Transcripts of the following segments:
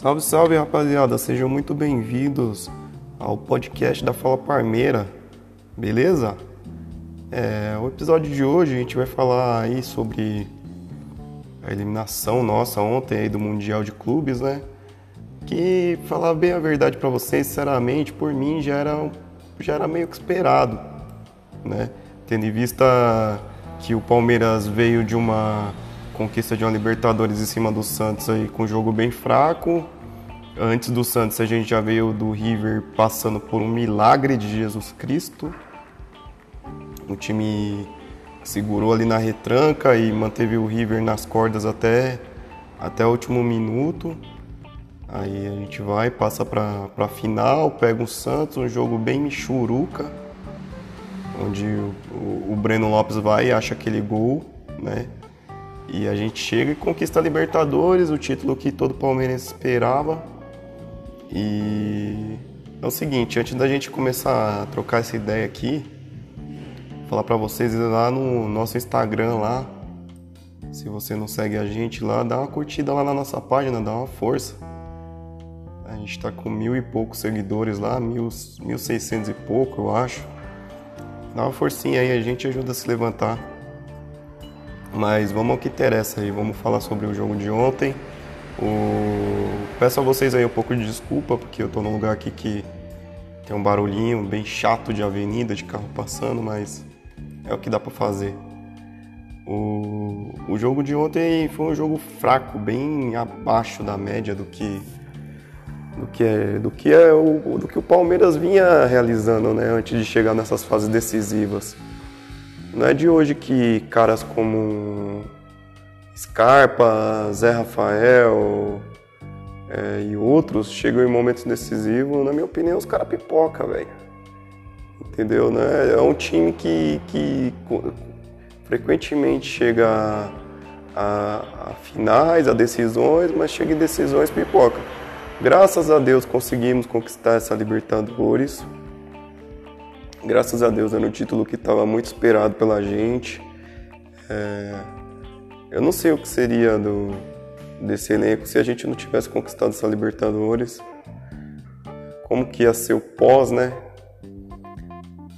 Salve, salve rapaziada, sejam muito bem-vindos ao podcast da Fala Parmeira, beleza? É, o episódio de hoje a gente vai falar aí sobre a eliminação nossa ontem aí do Mundial de Clubes, né? Que, falar bem a verdade para vocês, sinceramente, por mim já era, já era meio que esperado, né? Tendo em vista que o Palmeiras veio de uma conquista de uma Libertadores em cima do Santos aí com um jogo bem fraco. Antes do Santos a gente já veio do River passando por um milagre de Jesus Cristo. O time segurou ali na retranca e manteve o River nas cordas até, até o último minuto. Aí a gente vai, passa para a final, pega o Santos, um jogo bem michuruca, onde o, o Breno Lopes vai e acha aquele gol, né? E a gente chega e conquista a Libertadores, o título que todo palmeirense esperava. E é o seguinte, antes da gente começar a trocar essa ideia aqui, falar para vocês lá no nosso Instagram lá, se você não segue a gente lá, dá uma curtida lá na nossa página, dá uma força. A gente está com mil e poucos seguidores lá, mil, mil seiscentos e pouco, eu acho. Dá uma forcinha aí, a gente ajuda a se levantar. Mas vamos ao que interessa aí, vamos falar sobre o jogo de ontem. O... Peço a vocês aí um pouco de desculpa, porque eu tô num lugar aqui que tem um barulhinho bem chato de avenida, de carro passando, mas é o que dá para fazer. O... o jogo de ontem foi um jogo fraco, bem abaixo da média do que do que é, do que é o, do que o Palmeiras vinha realizando, né, antes de chegar nessas fases decisivas. Não é de hoje que caras como Scarpa, Zé Rafael é, e outros chegam em momentos decisivos. Na minha opinião, os caras pipoca, velho. Entendeu? Né? É um time que, que frequentemente chega a, a, finais, a decisões, mas chega em decisões pipoca. Graças a Deus conseguimos conquistar essa Libertadores graças a Deus era um título que estava muito esperado pela gente. É, eu não sei o que seria do, desse elenco se a gente não tivesse conquistado essa Libertadores. Como que ia ser o pós, né?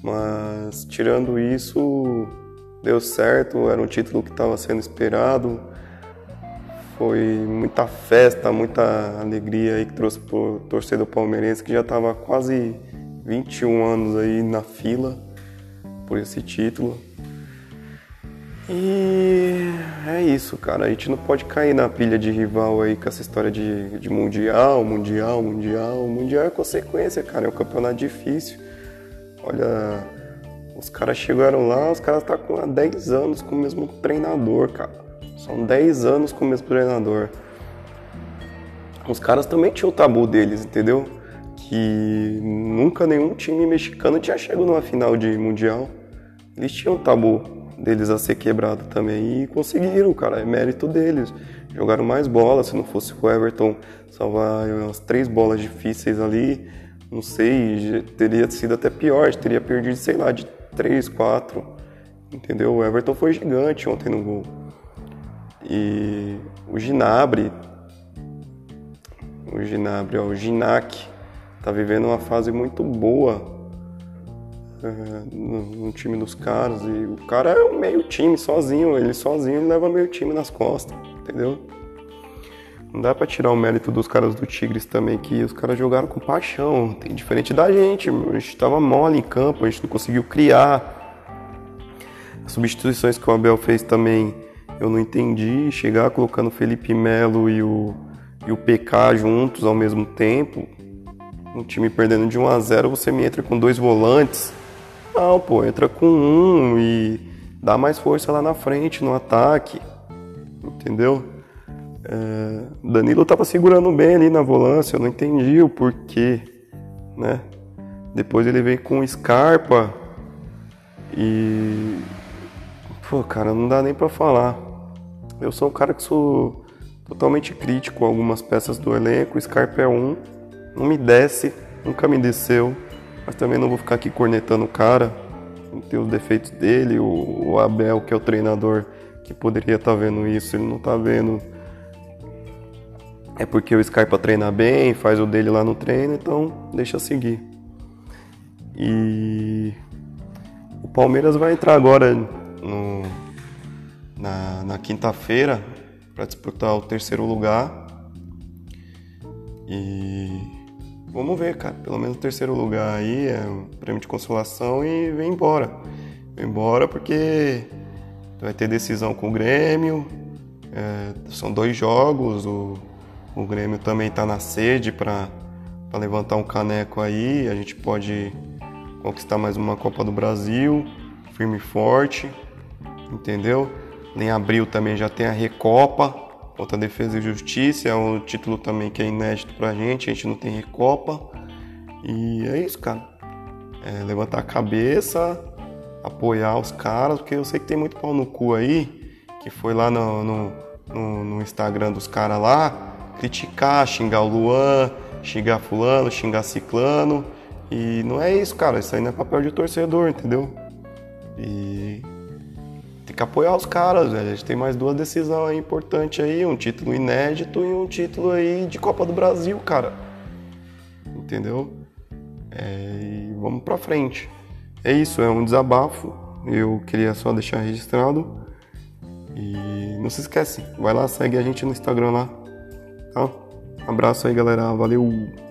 Mas tirando isso, deu certo, era um título que estava sendo esperado. Foi muita festa, muita alegria aí que trouxe pro torcedor palmeirense que já estava quase 21 anos aí na fila por esse título. E é isso, cara. A gente não pode cair na pilha de rival aí com essa história de, de mundial, mundial, mundial. Mundial é consequência, cara. É um campeonato difícil. Olha, os caras chegaram lá, os caras estão tá com há 10 anos com o mesmo treinador, cara. São 10 anos com o mesmo treinador. Os caras também tinham o tabu deles, entendeu? que nunca nenhum time mexicano tinha chegado numa final de mundial. Eles tinham o tabu deles a ser quebrado também e conseguiram, cara, é mérito deles. Jogaram mais bolas, se não fosse o Everton salvar umas três bolas difíceis ali, não sei, teria sido até pior, teria perdido, sei lá, de três, quatro, entendeu? O Everton foi gigante ontem no gol. E o Ginabre, o Ginabre, ó, o Ginac, tá vivendo uma fase muito boa é, no, no, time dos caras. E o cara é um meio time sozinho, ele sozinho leva meio time nas costas, entendeu? Não dá pra tirar o mérito dos caras do Tigres também, que os caras jogaram com paixão. Tem diferente da gente, a gente tava mole em campo, a gente não conseguiu criar. As substituições que o Abel fez também eu não entendi. Chegar colocando o Felipe Melo e o, e o PK juntos ao mesmo tempo, um time perdendo de 1 a 0 você me entra com dois volantes. Não, pô, entra com um e dá mais força lá na frente, no ataque. Entendeu? É, Danilo tava segurando bem ali na volância, eu não entendi o porquê, né? Depois ele veio com Scarpa e. Pô, cara, não dá nem pra falar. Eu sou um cara que sou totalmente crítico com algumas peças do elenco, Scarpa é um não me desce, nunca me desceu, mas também não vou ficar aqui cornetando o cara, tem os defeitos dele, o, Abel, que é o treinador que poderia estar tá vendo isso, ele não está vendo. é porque o Scarpa treina bem, faz o dele lá no treino, então deixa seguir. E o Palmeiras vai entrar agora no, na, na quinta-feira para disputar o terceiro lugar. E vamos ver, cara. Pelo menos o terceiro lugar aí é um prêmio de consolação e vem embora. Vem embora porque vai ter decisão com o Grêmio. É, são dois jogos. O, o Grêmio também está na sede para levantar um caneco aí. A gente pode conquistar mais uma Copa do Brasil, firme e forte, entendeu? Em abril também já tem a Recopa contra a Defesa e Justiça, é um título também que é inédito pra gente, a gente não tem Recopa. E é isso, cara. É levantar a cabeça, apoiar os caras, porque eu sei que tem muito pau no cu aí, que foi lá no, no, no, no Instagram dos caras lá, criticar, xingar o Luan, xingar fulano, xingar ciclano. E não é isso, cara. Isso aí não é papel de torcedor, entendeu? E tem que apoiar os caras, velho. A gente tem mais duas decisões aí importantes aí, um título inédito e um título aí de Copa do Brasil, cara. Entendeu? É, e vamos pra frente. É isso, é um desabafo. Eu queria só deixar registrado. E não se esquece, vai lá, segue a gente no Instagram lá. Tá? Abraço aí, galera. Valeu!